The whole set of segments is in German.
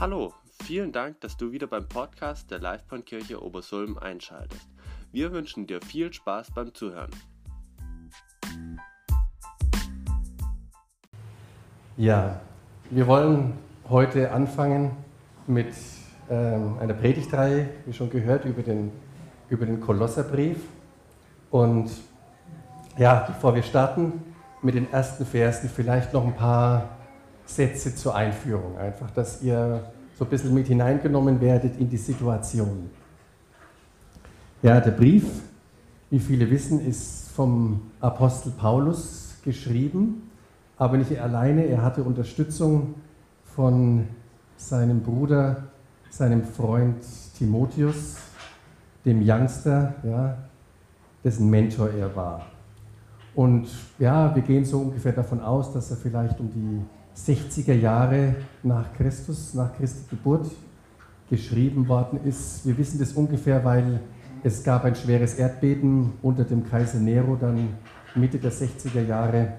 Hallo, vielen Dank, dass du wieder beim Podcast der Livebahnkirche Obersulm einschaltest. Wir wünschen dir viel Spaß beim Zuhören. Ja, wir wollen heute anfangen mit ähm, einer Predigtreihe, wie schon gehört, über den, über den Kolosserbrief. Und ja, bevor wir starten mit den ersten Versen, vielleicht noch ein paar Sätze zur Einführung, einfach, dass ihr so ein bisschen mit hineingenommen werdet in die Situation. Ja, der Brief, wie viele wissen, ist vom Apostel Paulus geschrieben, aber nicht alleine, er hatte Unterstützung von seinem Bruder, seinem Freund Timotheus, dem Youngster, ja, dessen Mentor er war. Und ja, wir gehen so ungefähr davon aus, dass er vielleicht um die 60er Jahre nach Christus, nach Christi Geburt geschrieben worden ist. Wir wissen das ungefähr, weil es gab ein schweres Erdbeben unter dem Kaiser Nero dann Mitte der 60er Jahre,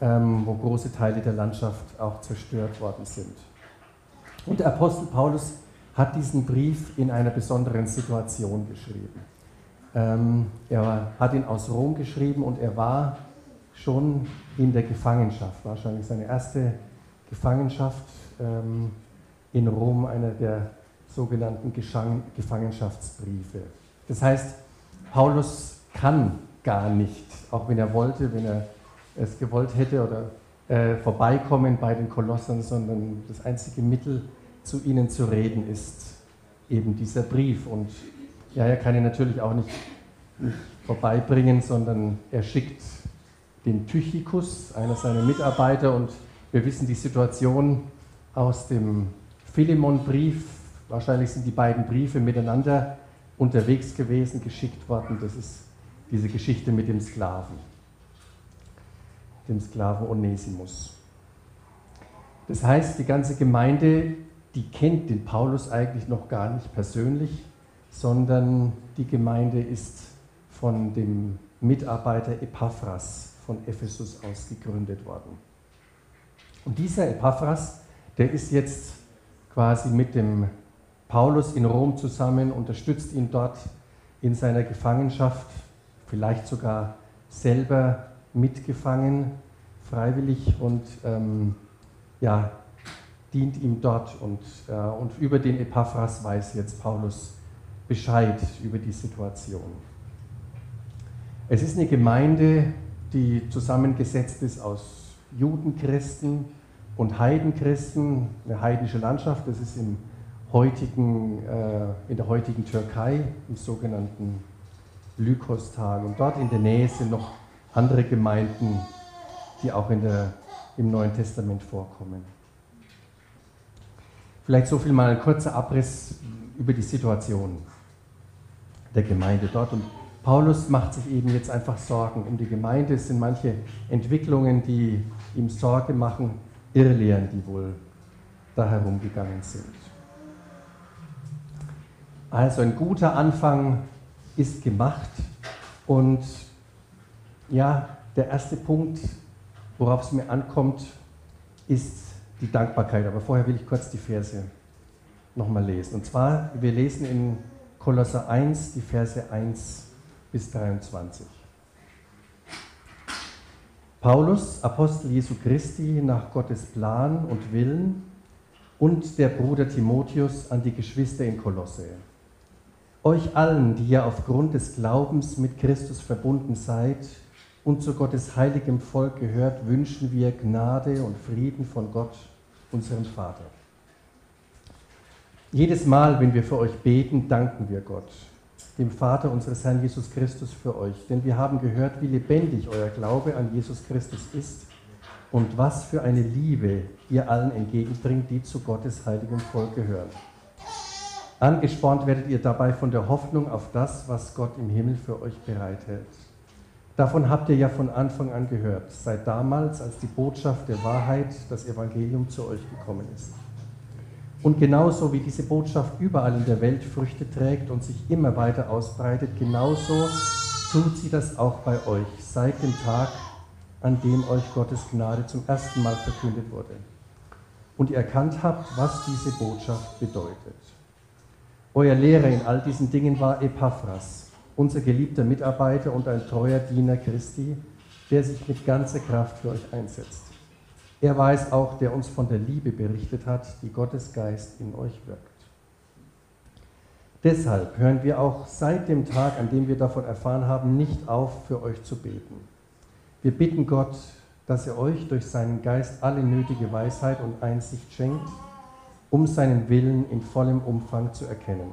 ähm, wo große Teile der Landschaft auch zerstört worden sind. Und der Apostel Paulus hat diesen Brief in einer besonderen Situation geschrieben. Ähm, er hat ihn aus Rom geschrieben und er war schon in der Gefangenschaft, wahrscheinlich seine erste Gefangenschaft ähm, in Rom, einer der sogenannten Gefangenschaftsbriefe. Das heißt, Paulus kann gar nicht, auch wenn er wollte, wenn er es gewollt hätte oder äh, vorbeikommen bei den Kolossern, sondern das einzige Mittel, zu ihnen zu reden, ist eben dieser Brief. Und ja, er kann ihn natürlich auch nicht, nicht vorbeibringen, sondern er schickt den Tychikus, einer seiner Mitarbeiter, und wir wissen die Situation aus dem Philemon-Brief. Wahrscheinlich sind die beiden Briefe miteinander unterwegs gewesen, geschickt worden. Das ist diese Geschichte mit dem Sklaven, dem Sklaven Onesimus. Das heißt, die ganze Gemeinde, die kennt den Paulus eigentlich noch gar nicht persönlich, sondern die Gemeinde ist von dem Mitarbeiter Epaphras von Ephesus aus gegründet worden. Und dieser Epaphras, der ist jetzt quasi mit dem Paulus in Rom zusammen, unterstützt ihn dort in seiner Gefangenschaft, vielleicht sogar selber mitgefangen, freiwillig und ähm, ja, dient ihm dort. Und, äh, und über den Epaphras weiß jetzt Paulus Bescheid über die Situation. Es ist eine Gemeinde, die zusammengesetzt ist aus Judenchristen und Heidenchristen, eine heidnische Landschaft, das ist im heutigen, äh, in der heutigen Türkei, im sogenannten Lykostal. Und dort in der Nähe sind noch andere Gemeinden, die auch in der, im Neuen Testament vorkommen. Vielleicht so viel mal ein kurzer Abriss über die Situation der Gemeinde dort. Und Paulus macht sich eben jetzt einfach Sorgen um die Gemeinde. Es sind manche Entwicklungen, die ihm Sorge machen, Irrlehren, die wohl da herumgegangen sind. Also ein guter Anfang ist gemacht und ja, der erste Punkt, worauf es mir ankommt, ist die Dankbarkeit. Aber vorher will ich kurz die Verse nochmal lesen. Und zwar, wir lesen in Kolosser 1 die Verse 1 bis 23. Paulus, Apostel Jesu Christi, nach Gottes Plan und Willen und der Bruder Timotheus an die Geschwister in Kolosse. Euch allen, die ihr aufgrund des Glaubens mit Christus verbunden seid und zu Gottes heiligem Volk gehört, wünschen wir Gnade und Frieden von Gott, unserem Vater. Jedes Mal, wenn wir für euch beten, danken wir Gott dem Vater unseres Herrn Jesus Christus für euch. Denn wir haben gehört, wie lebendig euer Glaube an Jesus Christus ist und was für eine Liebe ihr allen entgegenbringt, die zu Gottes heiligem Volk gehören. Angespornt werdet ihr dabei von der Hoffnung auf das, was Gott im Himmel für euch bereithält. Davon habt ihr ja von Anfang an gehört, seit damals, als die Botschaft der Wahrheit, das Evangelium zu euch gekommen ist. Und genauso wie diese Botschaft überall in der Welt Früchte trägt und sich immer weiter ausbreitet, genauso tut sie das auch bei euch seit dem Tag, an dem euch Gottes Gnade zum ersten Mal verkündet wurde. und ihr erkannt habt, was diese Botschaft bedeutet. Euer Lehrer in all diesen Dingen war Epaphras, unser geliebter Mitarbeiter und ein treuer Diener Christi, der sich mit ganzer Kraft für euch einsetzt. Er war es auch, der uns von der Liebe berichtet hat, die Gottes Geist in euch wirkt. Deshalb hören wir auch seit dem Tag, an dem wir davon erfahren haben, nicht auf, für euch zu beten. Wir bitten Gott, dass er euch durch seinen Geist alle nötige Weisheit und Einsicht schenkt, um seinen Willen in vollem Umfang zu erkennen.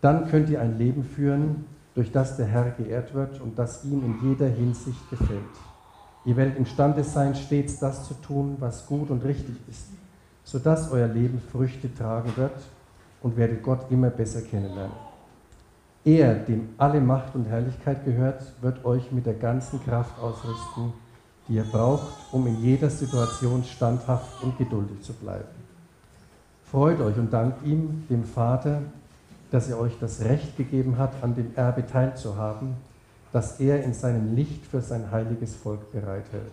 Dann könnt ihr ein Leben führen, durch das der Herr geehrt wird und das ihm in jeder Hinsicht gefällt. Ihr werdet imstande sein, stets das zu tun, was gut und richtig ist, sodass euer Leben Früchte tragen wird und werdet Gott immer besser kennenlernen. Er, dem alle Macht und Herrlichkeit gehört, wird euch mit der ganzen Kraft ausrüsten, die ihr braucht, um in jeder Situation standhaft und geduldig zu bleiben. Freut euch und dankt ihm, dem Vater, dass er euch das Recht gegeben hat, an dem Erbe teilzuhaben, das er in seinem Licht für sein heiliges Volk bereithält.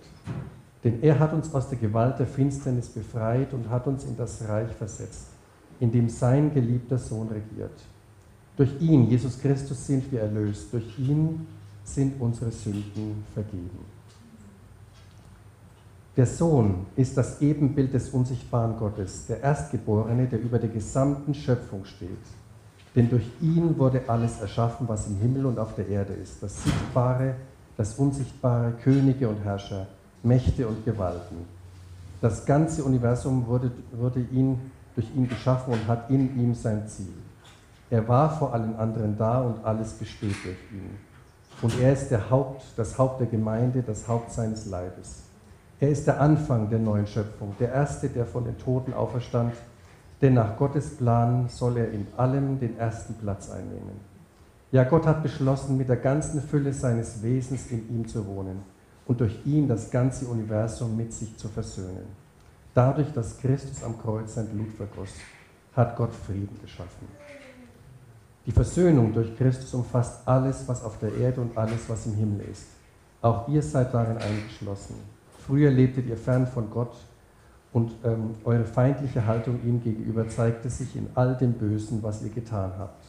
Denn er hat uns aus der Gewalt der Finsternis befreit und hat uns in das Reich versetzt, in dem sein geliebter Sohn regiert. Durch ihn, Jesus Christus, sind wir erlöst. Durch ihn sind unsere Sünden vergeben. Der Sohn ist das Ebenbild des unsichtbaren Gottes, der Erstgeborene, der über der gesamten Schöpfung steht. Denn durch ihn wurde alles erschaffen, was im Himmel und auf der Erde ist, das Sichtbare, das Unsichtbare, Könige und Herrscher, Mächte und Gewalten. Das ganze Universum wurde, wurde ihn, durch ihn geschaffen und hat in ihm sein Ziel. Er war vor allen anderen da und alles besteht durch ihn. Und er ist der Haupt, das Haupt der Gemeinde, das Haupt seines Leibes. Er ist der Anfang der neuen Schöpfung, der Erste, der von den Toten auferstand, denn nach Gottes Plan soll er in allem den ersten Platz einnehmen. Ja, Gott hat beschlossen, mit der ganzen Fülle seines Wesens in ihm zu wohnen und durch ihn das ganze Universum mit sich zu versöhnen. Dadurch, dass Christus am Kreuz sein Blut vergoss, hat Gott Frieden geschaffen. Die Versöhnung durch Christus umfasst alles, was auf der Erde und alles, was im Himmel ist. Auch ihr seid darin eingeschlossen. Früher lebtet ihr fern von Gott und ähm, eure feindliche Haltung ihm gegenüber zeigte sich in all dem Bösen, was ihr getan habt.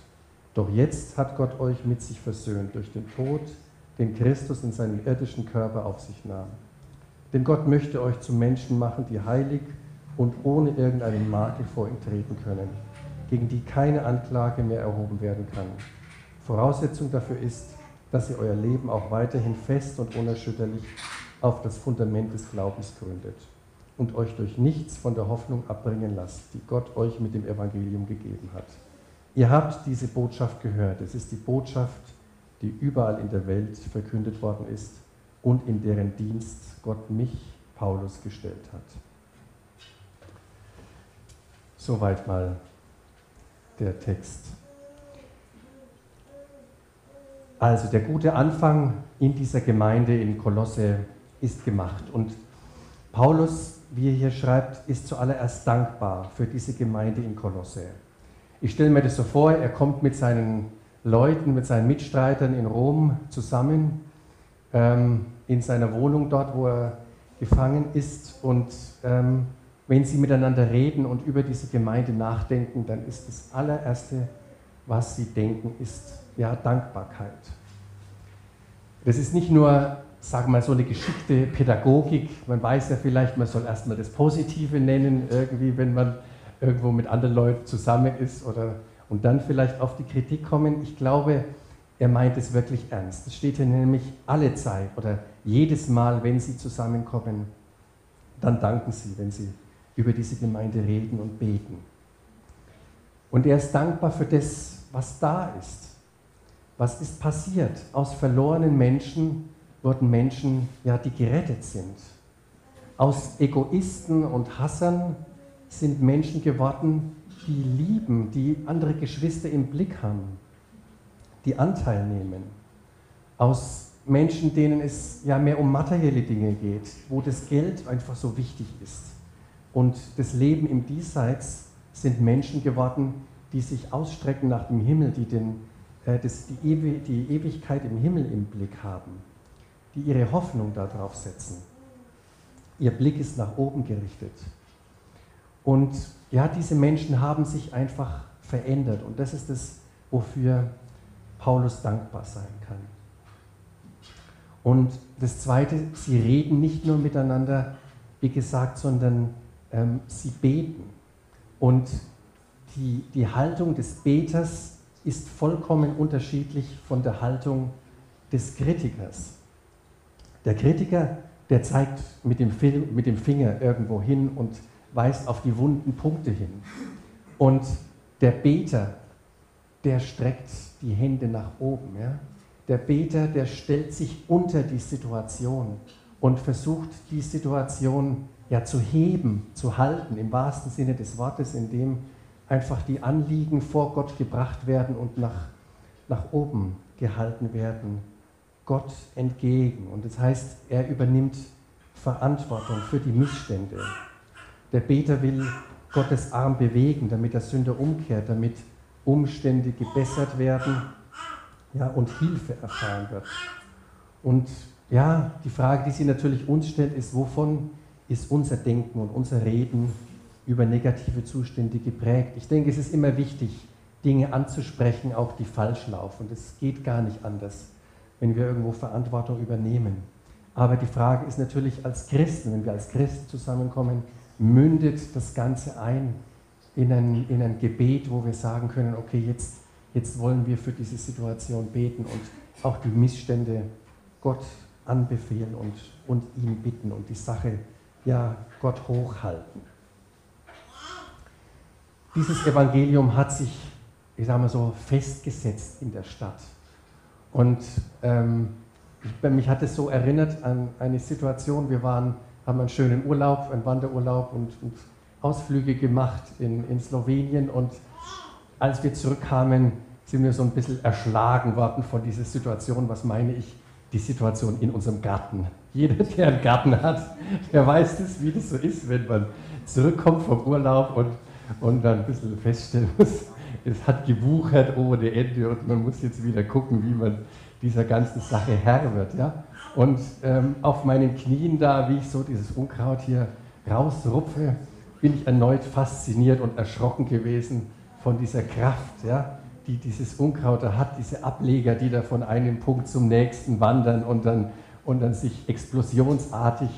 Doch jetzt hat Gott euch mit sich versöhnt durch den Tod, den Christus in seinem irdischen Körper auf sich nahm. Denn Gott möchte euch zu Menschen machen, die heilig und ohne irgendeinen Makel vor ihm treten können, gegen die keine Anklage mehr erhoben werden kann. Voraussetzung dafür ist, dass ihr euer Leben auch weiterhin fest und unerschütterlich auf das Fundament des Glaubens gründet und euch durch nichts von der Hoffnung abbringen lasst, die Gott euch mit dem Evangelium gegeben hat. Ihr habt diese Botschaft gehört. Es ist die Botschaft, die überall in der Welt verkündet worden ist und in deren Dienst Gott mich, Paulus, gestellt hat. Soweit mal der Text. Also der gute Anfang in dieser Gemeinde in Kolosse ist gemacht. Und Paulus, wie er hier schreibt, ist zuallererst dankbar für diese Gemeinde in Kolosse. Ich stelle mir das so vor, er kommt mit seinen Leuten, mit seinen Mitstreitern in Rom zusammen, ähm, in seiner Wohnung dort, wo er gefangen ist. Und ähm, wenn sie miteinander reden und über diese Gemeinde nachdenken, dann ist das allererste, was sie denken, ist ja Dankbarkeit. Das ist nicht nur sag mal, so eine geschickte Pädagogik. Man weiß ja vielleicht, man soll erstmal das Positive nennen, irgendwie, wenn man irgendwo mit anderen Leuten zusammen ist oder, und dann vielleicht auf die Kritik kommen. Ich glaube, er meint es wirklich ernst. Es steht hier nämlich alle Zeit oder jedes Mal, wenn sie zusammenkommen, dann danken sie, wenn sie über diese Gemeinde reden und beten. Und er ist dankbar für das, was da ist. Was ist passiert? Aus verlorenen Menschen wurden Menschen, ja, die gerettet sind. Aus Egoisten und Hassern sind Menschen geworden, die lieben, die andere Geschwister im Blick haben, die Anteil nehmen. Aus Menschen, denen es ja mehr um materielle Dinge geht, wo das Geld einfach so wichtig ist. Und das Leben im Diesseits sind Menschen geworden, die sich ausstrecken nach dem Himmel, die, den, äh, das, die, Ewi die Ewigkeit im Himmel im Blick haben die ihre Hoffnung darauf setzen. Ihr Blick ist nach oben gerichtet. Und ja, diese Menschen haben sich einfach verändert. Und das ist es, wofür Paulus dankbar sein kann. Und das Zweite, sie reden nicht nur miteinander, wie gesagt, sondern ähm, sie beten. Und die, die Haltung des Beters ist vollkommen unterschiedlich von der Haltung des Kritikers. Der Kritiker, der zeigt mit dem, mit dem Finger irgendwo hin und weist auf die wunden Punkte hin. Und der Beter, der streckt die Hände nach oben. Ja? Der Beter, der stellt sich unter die Situation und versucht, die Situation ja zu heben, zu halten, im wahrsten Sinne des Wortes, indem einfach die Anliegen vor Gott gebracht werden und nach, nach oben gehalten werden, Gott entgegen. Und das heißt, er übernimmt Verantwortung für die Missstände. Der Beter will Gottes Arm bewegen, damit der Sünder umkehrt, damit Umstände gebessert werden ja, und Hilfe erfahren wird. Und ja, die Frage, die sie natürlich uns stellt, ist, wovon ist unser Denken und unser Reden über negative Zustände geprägt? Ich denke, es ist immer wichtig, Dinge anzusprechen, auch die falsch laufen. Es geht gar nicht anders, wenn wir irgendwo Verantwortung übernehmen. Aber die Frage ist natürlich als Christen, wenn wir als Christen zusammenkommen, mündet das Ganze ein in ein, in ein Gebet, wo wir sagen können, okay, jetzt, jetzt wollen wir für diese Situation beten und auch die Missstände Gott anbefehlen und, und ihn bitten und die Sache ja Gott hochhalten. Dieses Evangelium hat sich, ich sage mal so, festgesetzt in der Stadt. Und ähm, ich, mich hat es so erinnert an eine Situation, wir waren, haben einen schönen Urlaub, einen Wanderurlaub und, und Ausflüge gemacht in, in Slowenien und als wir zurückkamen, sind wir so ein bisschen erschlagen worden von dieser Situation. Was meine ich? Die Situation in unserem Garten. Jeder, der einen Garten hat, der weiß das, wie das so ist, wenn man zurückkommt vom Urlaub und, und dann ein bisschen feststellen muss, es hat gewuchert ohne Ende und man muss jetzt wieder gucken, wie man dieser ganzen Sache Herr wird. Ja? Und ähm, auf meinen Knien da, wie ich so dieses Unkraut hier rausrupfe, bin ich erneut fasziniert und erschrocken gewesen von dieser Kraft, ja, die dieses Unkraut da hat, diese Ableger, die da von einem Punkt zum nächsten wandern und dann, und dann sich explosionsartig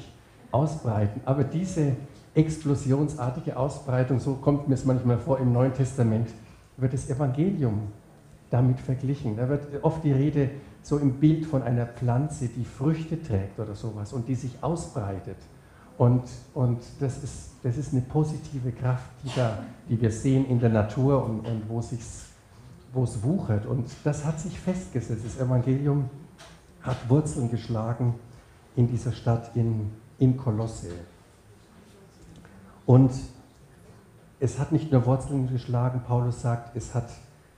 ausbreiten. Aber diese explosionsartige Ausbreitung, so kommt mir es manchmal vor im Neuen Testament, wird das Evangelium damit verglichen. Da wird oft die Rede so im Bild von einer Pflanze, die Früchte trägt oder sowas und die sich ausbreitet. Und, und das, ist, das ist eine positive Kraft, die, da, die wir sehen in der Natur und, und wo, es wuchert. Und das hat sich festgesetzt. Das Evangelium hat Wurzeln geschlagen in dieser Stadt in, in Kolosse. Und es hat nicht nur Wurzeln geschlagen, Paulus sagt, es hat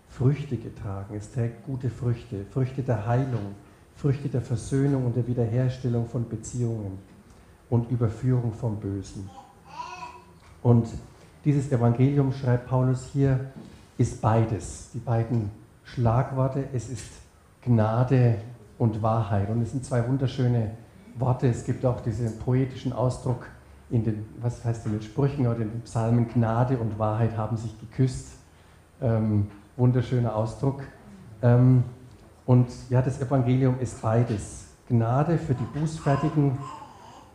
Früchte getragen. Es trägt gute Früchte, Früchte der Heilung, Früchte der Versöhnung und der Wiederherstellung von Beziehungen und Überführung vom Bösen. Und dieses Evangelium, schreibt Paulus hier, ist beides. Die beiden Schlagworte, es ist Gnade und Wahrheit. Und es sind zwei wunderschöne Worte. Es gibt auch diesen poetischen Ausdruck in den, was heißt in den Sprüchen oder in den Psalmen, Gnade und Wahrheit haben sich geküsst. Ähm, wunderschöner Ausdruck. Ähm, und ja, das Evangelium ist beides. Gnade für die Bußfertigen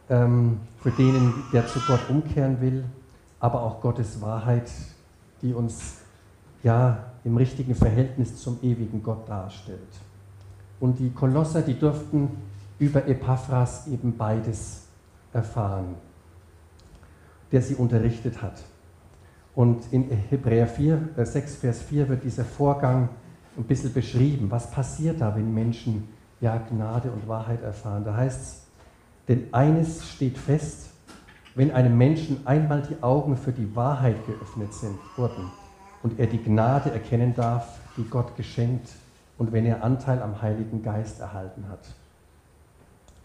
ähm, für denen, der zu Gott umkehren will, aber auch Gottes Wahrheit, die uns ja im richtigen Verhältnis zum ewigen Gott darstellt. Und die Kolosser, die durften über Epaphras eben beides erfahren, der sie unterrichtet hat. Und in Hebräer 4, 6, äh, Vers 4 wird dieser Vorgang ein bisschen beschrieben. Was passiert da, wenn Menschen ja Gnade und Wahrheit erfahren? Da heißt es, denn eines steht fest, wenn einem Menschen einmal die Augen für die Wahrheit geöffnet sind, wurden und er die Gnade erkennen darf, die Gott geschenkt und wenn er Anteil am Heiligen Geist erhalten hat.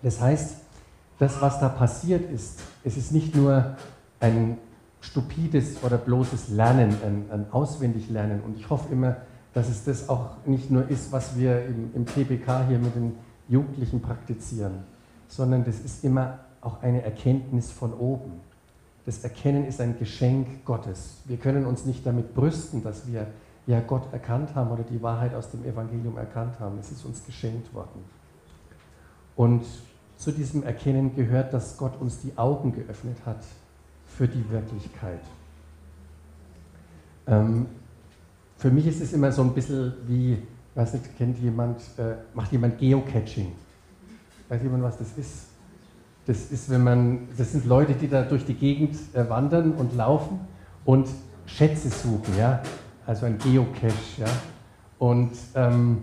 Das heißt, das, was da passiert ist, es ist nicht nur ein stupides oder bloßes Lernen, ein, ein Auswendiglernen. Und ich hoffe immer, dass es das auch nicht nur ist, was wir im, im TBK hier mit den Jugendlichen praktizieren sondern das ist immer auch eine Erkenntnis von oben. Das Erkennen ist ein Geschenk Gottes. Wir können uns nicht damit brüsten, dass wir ja Gott erkannt haben oder die Wahrheit aus dem Evangelium erkannt haben. Es ist uns geschenkt worden. Und zu diesem Erkennen gehört, dass Gott uns die Augen geöffnet hat für die Wirklichkeit. Ähm, für mich ist es immer so ein bisschen wie, weiß nicht, kennt jemand, äh, macht jemand Geocaching? Weiß jemand, was das ist? Das ist, wenn man, das sind Leute, die da durch die Gegend äh, wandern und laufen und Schätze suchen, ja. Also ein Geocache, ja. Und ähm,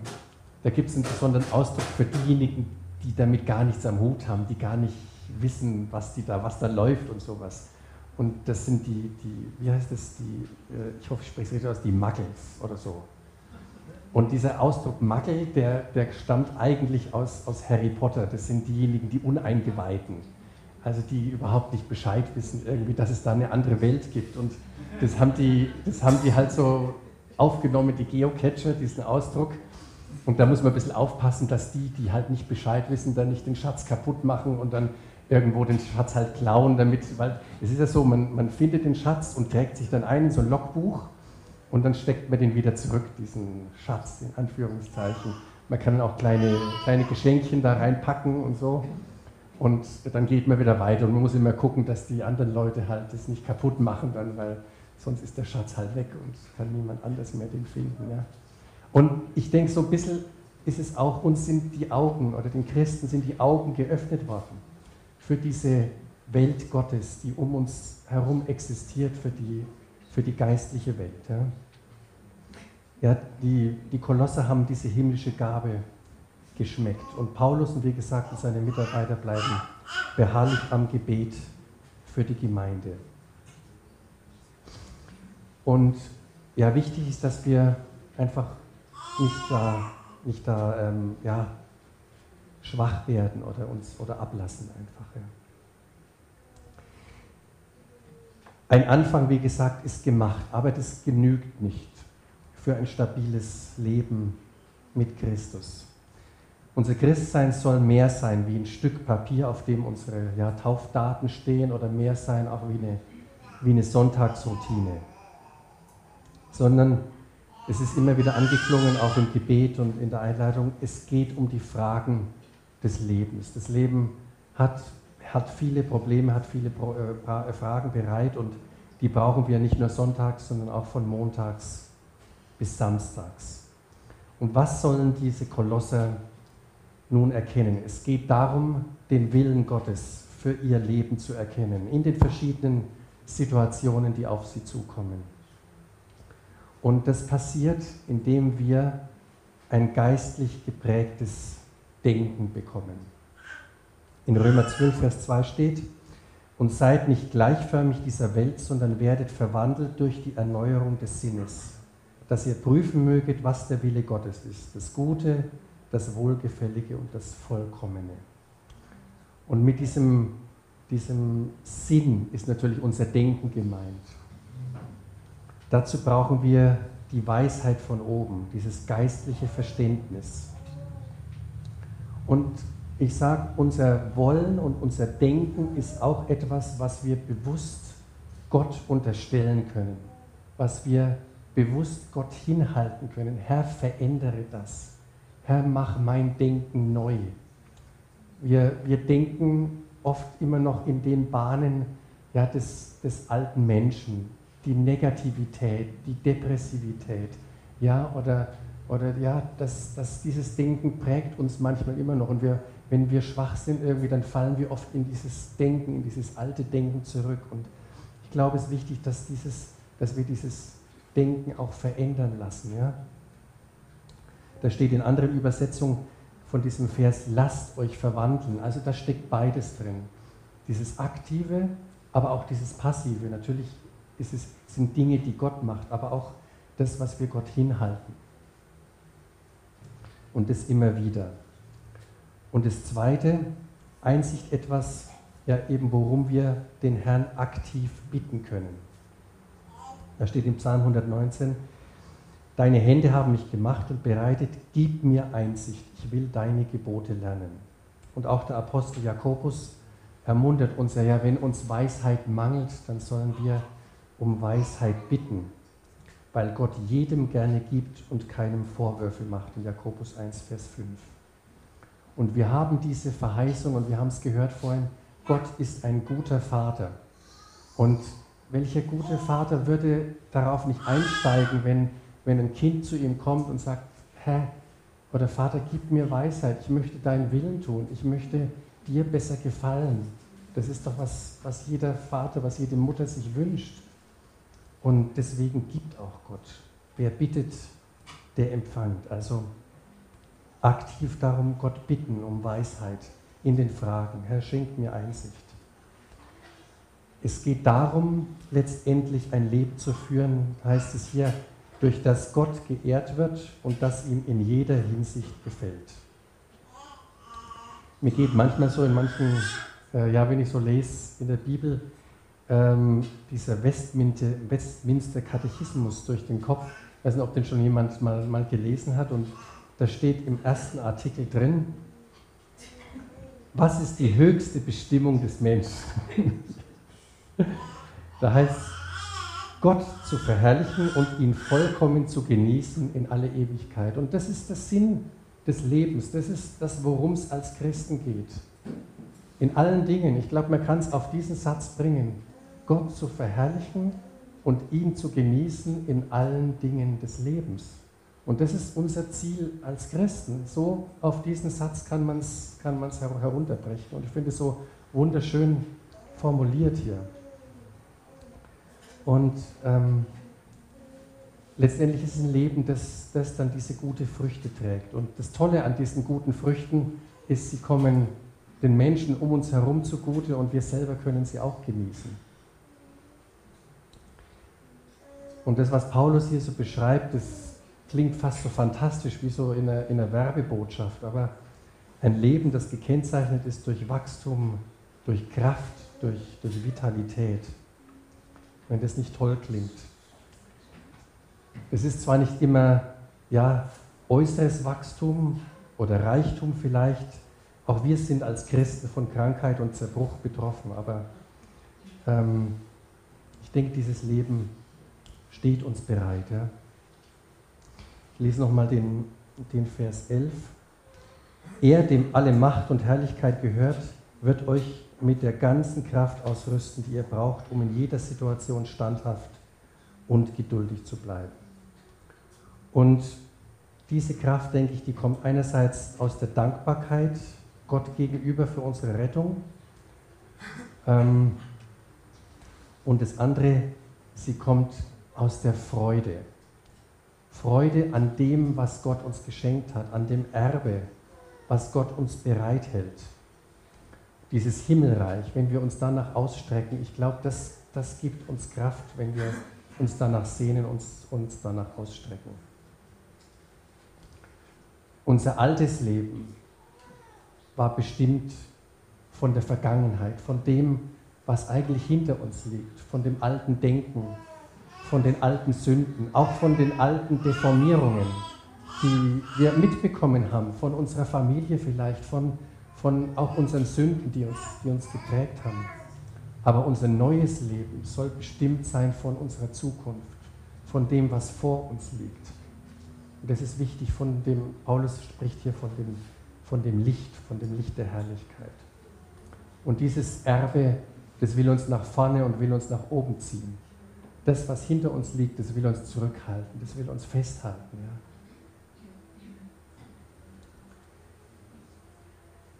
da gibt es einen besonderen Ausdruck für diejenigen, die damit gar nichts am Hut haben, die gar nicht wissen, was, die da, was da läuft und sowas. Und das sind die, die wie heißt das, die, äh, ich hoffe, ich spreche es richtig aus, die Muggles oder so. Und dieser Ausdruck Muggle, der, der stammt eigentlich aus, aus Harry Potter. Das sind diejenigen, die Uneingeweihten. Also die überhaupt nicht Bescheid wissen, irgendwie, dass es da eine andere Welt gibt. Und das haben die, das haben die halt so aufgenommen, die Geocacher, diesen Ausdruck. Und da muss man ein bisschen aufpassen, dass die, die halt nicht Bescheid wissen, dann nicht den Schatz kaputt machen und dann irgendwo den Schatz halt klauen, damit, weil es ist ja so, man, man findet den Schatz und trägt sich dann ein in so ein Logbuch und dann steckt man den wieder zurück, diesen Schatz, in Anführungszeichen. Man kann auch kleine, kleine Geschenkchen da reinpacken und so. Und dann geht man wieder weiter und man muss immer gucken, dass die anderen Leute halt das nicht kaputt machen, dann, weil sonst ist der Schatz halt weg und kann niemand anders mehr den finden. Ja. Und ich denke, so ein bisschen ist es auch, uns sind die Augen oder den Christen sind die Augen geöffnet worden für diese Welt Gottes, die um uns herum existiert, für die, für die geistliche Welt. Ja. Ja, die, die Kolosser haben diese himmlische Gabe geschmeckt. Und Paulus und wie gesagt seine Mitarbeiter bleiben beharrlich am Gebet für die Gemeinde. Und ja, wichtig ist, dass wir einfach nicht da, nicht da ähm, ja, schwach werden oder uns oder ablassen einfach. Ja. Ein Anfang, wie gesagt, ist gemacht, aber das genügt nicht für ein stabiles Leben mit Christus. Unser Christsein soll mehr sein wie ein Stück Papier, auf dem unsere ja, Taufdaten stehen oder mehr sein auch wie eine, wie eine Sonntagsroutine, sondern es ist immer wieder angeklungen, auch im Gebet und in der Einleitung, es geht um die Fragen des Lebens. Das Leben hat, hat viele Probleme, hat viele äh, Fragen bereit und die brauchen wir nicht nur sonntags, sondern auch von montags bis samstags. Und was sollen diese Kolosser nun erkennen? Es geht darum, den Willen Gottes für ihr Leben zu erkennen, in den verschiedenen Situationen, die auf sie zukommen. Und das passiert, indem wir ein geistlich geprägtes Denken bekommen. In Römer 12, Vers 2 steht, und seid nicht gleichförmig dieser Welt, sondern werdet verwandelt durch die Erneuerung des Sinnes, dass ihr prüfen möget, was der Wille Gottes ist, das Gute, das Wohlgefällige und das Vollkommene. Und mit diesem, diesem Sinn ist natürlich unser Denken gemeint. Dazu brauchen wir die Weisheit von oben, dieses geistliche Verständnis. Und ich sage, unser Wollen und unser Denken ist auch etwas, was wir bewusst Gott unterstellen können, was wir bewusst Gott hinhalten können. Herr, verändere das. Herr, mach mein Denken neu. Wir, wir denken oft immer noch in den Bahnen ja, des, des alten Menschen, die Negativität, die Depressivität, ja, oder, oder ja, das, das, dieses Denken prägt uns manchmal immer noch. Und wir, wenn wir schwach sind irgendwie, dann fallen wir oft in dieses Denken, in dieses alte Denken zurück. Und ich glaube, es ist wichtig, dass, dieses, dass wir dieses Denken auch verändern lassen. Ja? Da steht in anderen Übersetzungen von diesem Vers, lasst euch verwandeln. Also da steckt beides drin. Dieses Aktive, aber auch dieses Passive. Natürlich es, sind Dinge, die Gott macht, aber auch das, was wir Gott hinhalten. Und das immer wieder. Und das Zweite, Einsicht etwas, ja eben worum wir den Herrn aktiv bitten können. Da steht im Psalm 119, Deine Hände haben mich gemacht und bereitet, gib mir Einsicht, ich will deine Gebote lernen. Und auch der Apostel Jakobus ermuntert uns ja, wenn uns Weisheit mangelt, dann sollen wir um Weisheit bitten, weil Gott jedem gerne gibt und keinem Vorwürfe macht, in Jakobus 1, Vers 5. Und wir haben diese Verheißung und wir haben es gehört vorhin, Gott ist ein guter Vater. Und welcher gute Vater würde darauf nicht einsteigen, wenn, wenn ein Kind zu ihm kommt und sagt, Herr oder Vater, gib mir Weisheit, ich möchte deinen Willen tun, ich möchte dir besser gefallen. Das ist doch was, was jeder Vater, was jede Mutter sich wünscht. Und deswegen gibt auch Gott. Wer bittet, der empfängt. Also aktiv darum Gott bitten um Weisheit in den Fragen. Herr, schenkt mir Einsicht. Es geht darum, letztendlich ein Leben zu führen, heißt es hier, durch das Gott geehrt wird und das ihm in jeder Hinsicht gefällt. Mir geht manchmal so in manchen, äh, ja, wenn ich so lese in der Bibel, ähm, dieser Westminster, Katechismus durch den Kopf. Ich weiß nicht, ob den schon jemand mal, mal gelesen hat. Und da steht im ersten Artikel drin, was ist die höchste Bestimmung des Menschen? da heißt Gott zu verherrlichen und ihn vollkommen zu genießen in alle Ewigkeit. Und das ist der Sinn des Lebens. Das ist das, worum es als Christen geht. In allen Dingen. Ich glaube, man kann es auf diesen Satz bringen. Gott zu verherrlichen und ihn zu genießen in allen Dingen des Lebens. Und das ist unser Ziel als Christen. So auf diesen Satz kann man es kann man's herunterbrechen. Und ich finde es so wunderschön formuliert hier. Und ähm, letztendlich ist es ein Leben, das, das dann diese gute Früchte trägt. Und das Tolle an diesen guten Früchten ist, sie kommen den Menschen um uns herum zugute und wir selber können sie auch genießen. Und das, was Paulus hier so beschreibt, das klingt fast so fantastisch wie so in einer, in einer Werbebotschaft. Aber ein Leben, das gekennzeichnet ist durch Wachstum, durch Kraft, durch, durch Vitalität. Wenn das nicht toll klingt. Es ist zwar nicht immer ja, äußeres Wachstum oder Reichtum vielleicht, auch wir sind als Christen von Krankheit und Zerbruch betroffen, aber ähm, ich denke, dieses Leben steht uns bereit. Ja? Ich lese nochmal den, den Vers 11. Er, dem alle Macht und Herrlichkeit gehört, wird euch mit der ganzen Kraft ausrüsten, die ihr braucht, um in jeder Situation standhaft und geduldig zu bleiben. Und diese Kraft, denke ich, die kommt einerseits aus der Dankbarkeit Gott gegenüber für unsere Rettung. Ähm, und das andere, sie kommt aus der Freude. Freude an dem, was Gott uns geschenkt hat, an dem Erbe, was Gott uns bereithält. Dieses Himmelreich, wenn wir uns danach ausstrecken, ich glaube, das, das gibt uns Kraft, wenn wir uns danach sehnen, uns, uns danach ausstrecken. Unser altes Leben war bestimmt von der Vergangenheit, von dem, was eigentlich hinter uns liegt, von dem alten Denken, von den alten Sünden, auch von den alten Deformierungen, die wir mitbekommen haben, von unserer Familie vielleicht, von, von auch unseren Sünden, die uns, die uns geprägt haben. Aber unser neues Leben soll bestimmt sein von unserer Zukunft, von dem, was vor uns liegt. Und das ist wichtig, von dem, Paulus spricht hier von dem, von dem Licht, von dem Licht der Herrlichkeit. Und dieses Erbe, das will uns nach vorne und will uns nach oben ziehen das, was hinter uns liegt, das will uns zurückhalten, das will uns festhalten. Ja.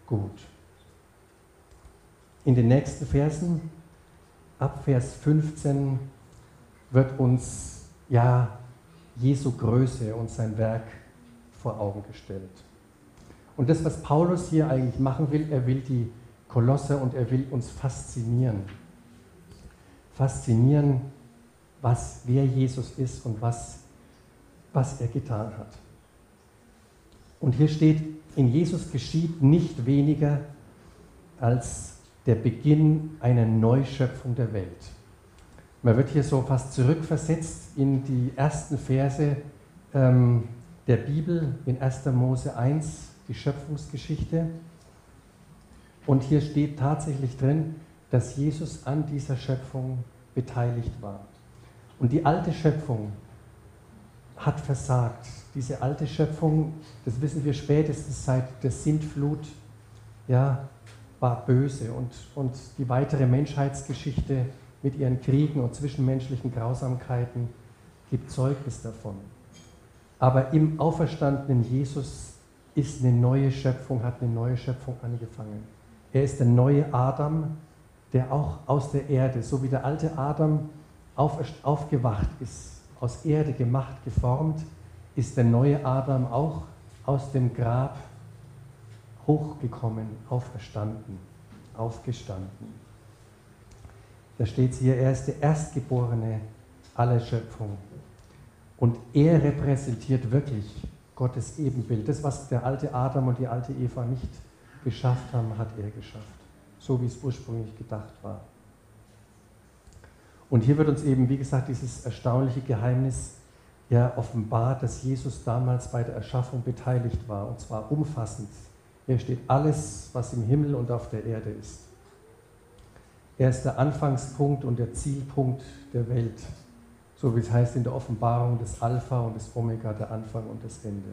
Gut. In den nächsten Versen, ab Vers 15, wird uns ja Jesu Größe und sein Werk vor Augen gestellt. Und das, was Paulus hier eigentlich machen will, er will die Kolosse und er will uns faszinieren. Faszinieren was, wer Jesus ist und was, was er getan hat. Und hier steht, in Jesus geschieht nicht weniger als der Beginn einer Neuschöpfung der Welt. Man wird hier so fast zurückversetzt in die ersten Verse ähm, der Bibel in 1. Mose 1, die Schöpfungsgeschichte. Und hier steht tatsächlich drin, dass Jesus an dieser Schöpfung beteiligt war. Und die alte Schöpfung hat versagt. Diese alte Schöpfung, das wissen wir spätestens seit der Sintflut, ja, war böse. Und, und die weitere Menschheitsgeschichte mit ihren Kriegen und zwischenmenschlichen Grausamkeiten gibt Zeugnis davon. Aber im auferstandenen Jesus ist eine neue Schöpfung, hat eine neue Schöpfung angefangen. Er ist der neue Adam, der auch aus der Erde, so wie der alte Adam aufgewacht ist, aus Erde gemacht, geformt, ist der neue Adam auch aus dem Grab hochgekommen, auferstanden, aufgestanden. Da steht hier, er ist der Erstgeborene aller Schöpfung. Und er repräsentiert wirklich Gottes Ebenbild. Das, was der alte Adam und die alte Eva nicht geschafft haben, hat er geschafft. So wie es ursprünglich gedacht war. Und hier wird uns eben, wie gesagt, dieses erstaunliche Geheimnis ja offenbart, dass Jesus damals bei der Erschaffung beteiligt war, und zwar umfassend. Hier steht alles, was im Himmel und auf der Erde ist. Er ist der Anfangspunkt und der Zielpunkt der Welt, so wie es heißt in der Offenbarung des Alpha und des Omega, der Anfang und das Ende.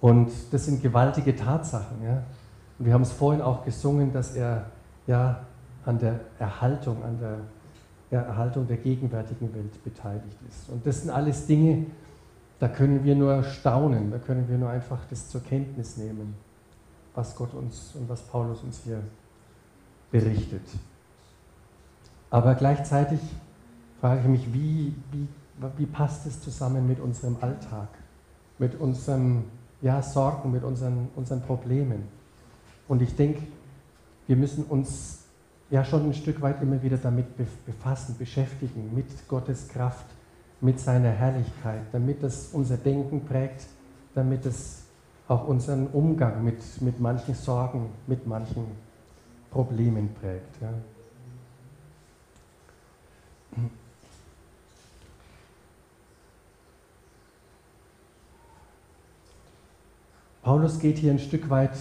Und das sind gewaltige Tatsachen. Ja? Und wir haben es vorhin auch gesungen, dass er ja an der Erhaltung, an der ja, Erhaltung der gegenwärtigen Welt beteiligt ist. Und das sind alles Dinge, da können wir nur staunen, da können wir nur einfach das zur Kenntnis nehmen, was Gott uns und was Paulus uns hier berichtet. Aber gleichzeitig frage ich mich, wie, wie, wie passt es zusammen mit unserem Alltag, mit unseren ja, Sorgen, mit unseren, unseren Problemen? Und ich denke, wir müssen uns ja schon ein Stück weit immer wieder damit befassen, beschäftigen, mit Gottes Kraft, mit seiner Herrlichkeit, damit es unser Denken prägt, damit es auch unseren Umgang mit, mit manchen Sorgen, mit manchen Problemen prägt. Ja. Paulus geht hier ein Stück weit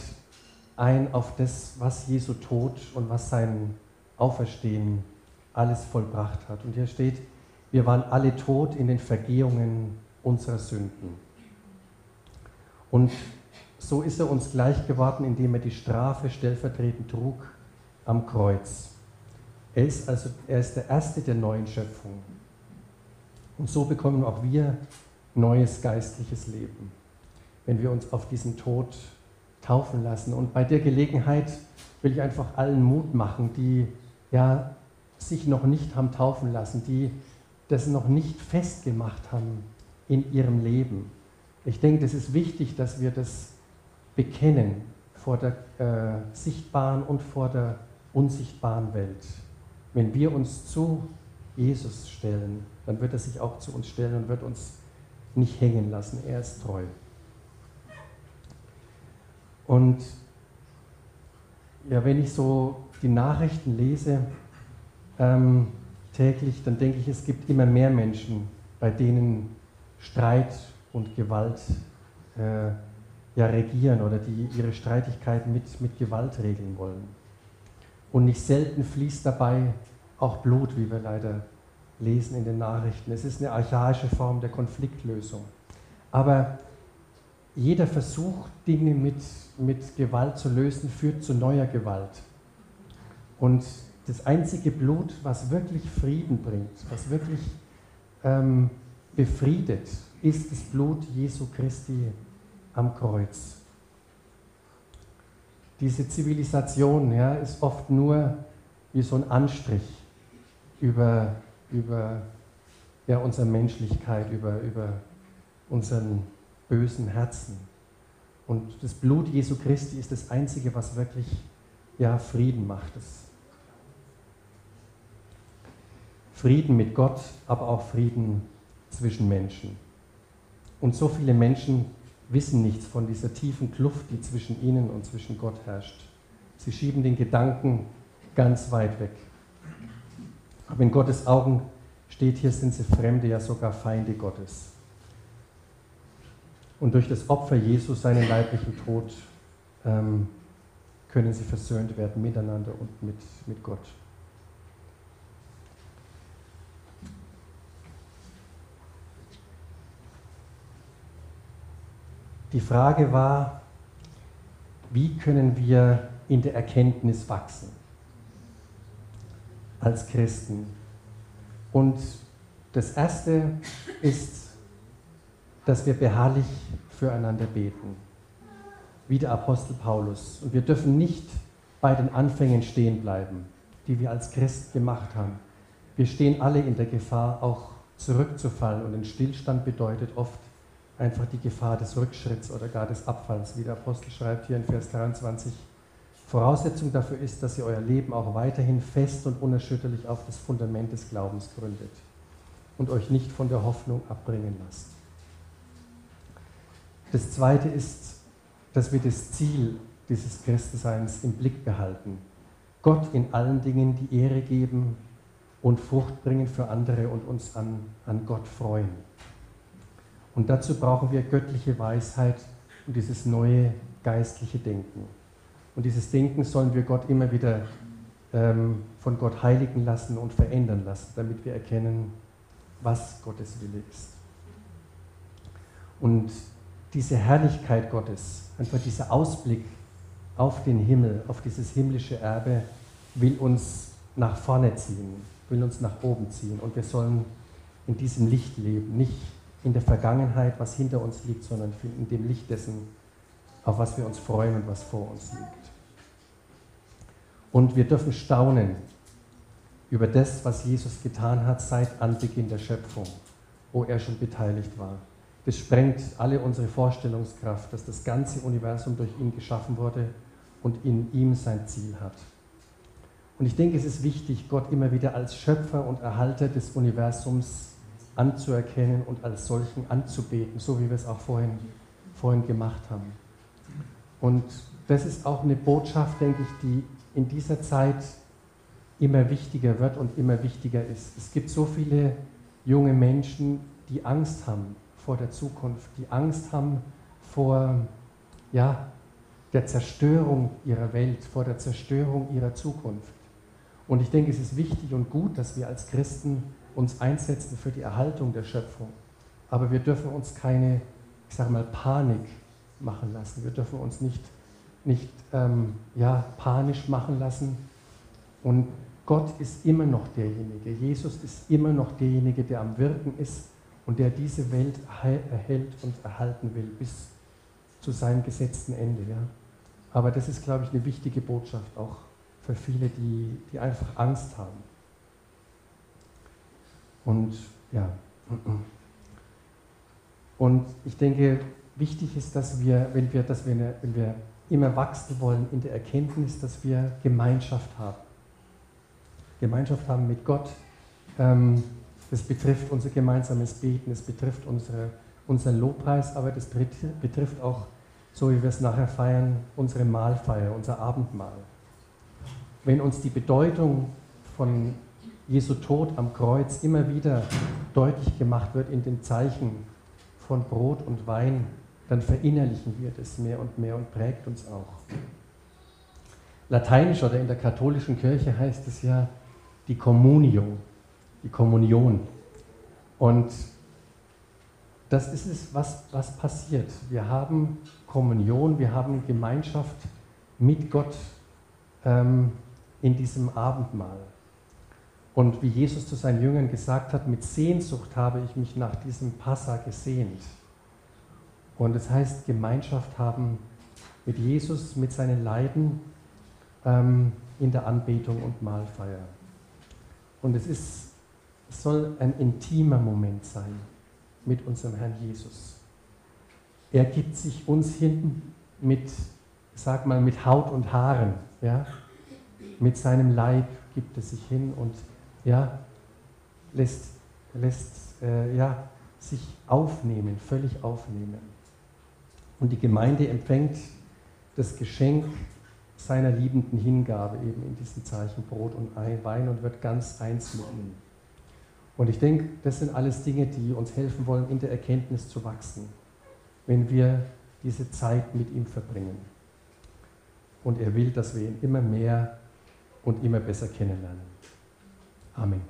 ein auf das, was Jesu Tod und was sein Auferstehen alles vollbracht hat. Und hier steht, wir waren alle tot in den Vergehungen unserer Sünden. Und so ist er uns gleich geworden, indem er die Strafe stellvertretend trug am Kreuz. Er ist also er ist der Erste der neuen Schöpfung. Und so bekommen auch wir neues geistliches Leben, wenn wir uns auf diesen Tod taufen lassen. Und bei der Gelegenheit will ich einfach allen Mut machen, die ja sich noch nicht haben taufen lassen, die das noch nicht festgemacht haben in ihrem Leben. Ich denke, es ist wichtig, dass wir das bekennen vor der äh, sichtbaren und vor der unsichtbaren Welt. Wenn wir uns zu Jesus stellen, dann wird er sich auch zu uns stellen und wird uns nicht hängen lassen. Er ist treu. Und ja, wenn ich so die Nachrichten lese ähm, täglich, dann denke ich, es gibt immer mehr Menschen, bei denen Streit und Gewalt äh, ja, regieren oder die ihre Streitigkeiten mit, mit Gewalt regeln wollen. Und nicht selten fließt dabei auch Blut, wie wir leider lesen in den Nachrichten. Es ist eine archaische Form der Konfliktlösung. Aber jeder Versuch, Dinge mit, mit Gewalt zu lösen, führt zu neuer Gewalt. Und das einzige Blut, was wirklich Frieden bringt, was wirklich ähm, befriedet, ist das Blut Jesu Christi am Kreuz diese Zivilisation ja, ist oft nur wie so ein Anstrich über, über ja, unsere Menschlichkeit, über, über unseren bösen Herzen. Und das Blut Jesu Christi ist das Einzige, was wirklich ja, Frieden macht. Das Frieden mit Gott, aber auch Frieden zwischen Menschen. Und so viele Menschen wissen nichts von dieser tiefen Kluft, die zwischen ihnen und zwischen Gott herrscht. Sie schieben den Gedanken ganz weit weg. Aber in Gottes Augen steht hier, sind sie Fremde, ja sogar Feinde Gottes. Und durch das Opfer Jesus, seinen leiblichen Tod, ähm, können sie versöhnt werden miteinander und mit, mit Gott. Die Frage war, wie können wir in der Erkenntnis wachsen als Christen? Und das Erste ist, dass wir beharrlich füreinander beten, wie der Apostel Paulus. Und wir dürfen nicht bei den Anfängen stehen bleiben, die wir als Christ gemacht haben. Wir stehen alle in der Gefahr, auch zurückzufallen. Und ein Stillstand bedeutet oft einfach die Gefahr des Rückschritts oder gar des Abfalls, wie der Apostel schreibt hier in Vers 23. Voraussetzung dafür ist, dass ihr euer Leben auch weiterhin fest und unerschütterlich auf das Fundament des Glaubens gründet und euch nicht von der Hoffnung abbringen lasst. Das Zweite ist, dass wir das Ziel dieses Christenseins im Blick behalten. Gott in allen Dingen die Ehre geben und Frucht bringen für andere und uns an, an Gott freuen. Und dazu brauchen wir göttliche Weisheit und dieses neue geistliche Denken. Und dieses Denken sollen wir Gott immer wieder ähm, von Gott heiligen lassen und verändern lassen, damit wir erkennen, was Gottes Wille ist. Und diese Herrlichkeit Gottes, einfach dieser Ausblick auf den Himmel, auf dieses himmlische Erbe, will uns nach vorne ziehen, will uns nach oben ziehen. Und wir sollen in diesem Licht leben, nicht in der Vergangenheit, was hinter uns liegt, sondern in dem Licht dessen, auf was wir uns freuen und was vor uns liegt. Und wir dürfen staunen über das, was Jesus getan hat seit Anbeginn der Schöpfung, wo er schon beteiligt war. Das sprengt alle unsere Vorstellungskraft, dass das ganze Universum durch ihn geschaffen wurde und in ihm sein Ziel hat. Und ich denke, es ist wichtig, Gott immer wieder als Schöpfer und Erhalter des Universums anzuerkennen und als solchen anzubeten, so wie wir es auch vorhin, vorhin gemacht haben. Und das ist auch eine Botschaft, denke ich, die in dieser Zeit immer wichtiger wird und immer wichtiger ist. Es gibt so viele junge Menschen, die Angst haben vor der Zukunft, die Angst haben vor ja, der Zerstörung ihrer Welt, vor der Zerstörung ihrer Zukunft. Und ich denke, es ist wichtig und gut, dass wir als Christen uns einsetzen für die Erhaltung der Schöpfung. Aber wir dürfen uns keine, ich sage mal, Panik machen lassen. Wir dürfen uns nicht, nicht ähm, ja, panisch machen lassen. Und Gott ist immer noch derjenige. Jesus ist immer noch derjenige, der am Wirken ist und der diese Welt erhält und erhalten will bis zu seinem gesetzten Ende. Ja. Aber das ist, glaube ich, eine wichtige Botschaft auch für viele, die, die einfach Angst haben. Und ja. Und ich denke, wichtig ist, dass wir, wenn wir, dass wir, eine, wenn wir immer wachsen wollen in der Erkenntnis, dass wir Gemeinschaft haben. Gemeinschaft haben mit Gott. Ähm, das betrifft unser gemeinsames Beten, es betrifft unsere, unseren Lobpreis, aber das betrifft auch, so wie wir es nachher feiern, unsere Mahlfeier, unser Abendmahl. Wenn uns die Bedeutung von Jesu Tod am Kreuz immer wieder deutlich gemacht wird in den Zeichen von Brot und Wein, dann verinnerlichen wir das mehr und mehr und prägt uns auch. Lateinisch oder in der katholischen Kirche heißt es ja die Communio, die Kommunion. Und das ist es, was, was passiert. Wir haben Kommunion, wir haben Gemeinschaft mit Gott ähm, in diesem Abendmahl. Und wie Jesus zu seinen Jüngern gesagt hat, mit Sehnsucht habe ich mich nach diesem Passa gesehnt. Und es das heißt, Gemeinschaft haben mit Jesus, mit seinen Leiden ähm, in der Anbetung und Mahlfeier. Und es, ist, es soll ein intimer Moment sein mit unserem Herrn Jesus. Er gibt sich uns hin mit, sag mal, mit Haut und Haaren, ja? mit seinem Leib gibt es sich hin und ja, lässt, lässt äh, ja, sich aufnehmen, völlig aufnehmen. Und die Gemeinde empfängt das Geschenk seiner liebenden Hingabe eben in diesen Zeichen Brot und Wein und wird ganz eins mit ihm. Und ich denke, das sind alles Dinge, die uns helfen wollen, in der Erkenntnis zu wachsen, wenn wir diese Zeit mit ihm verbringen. und er will, dass wir ihn immer mehr und immer besser kennenlernen. Amen.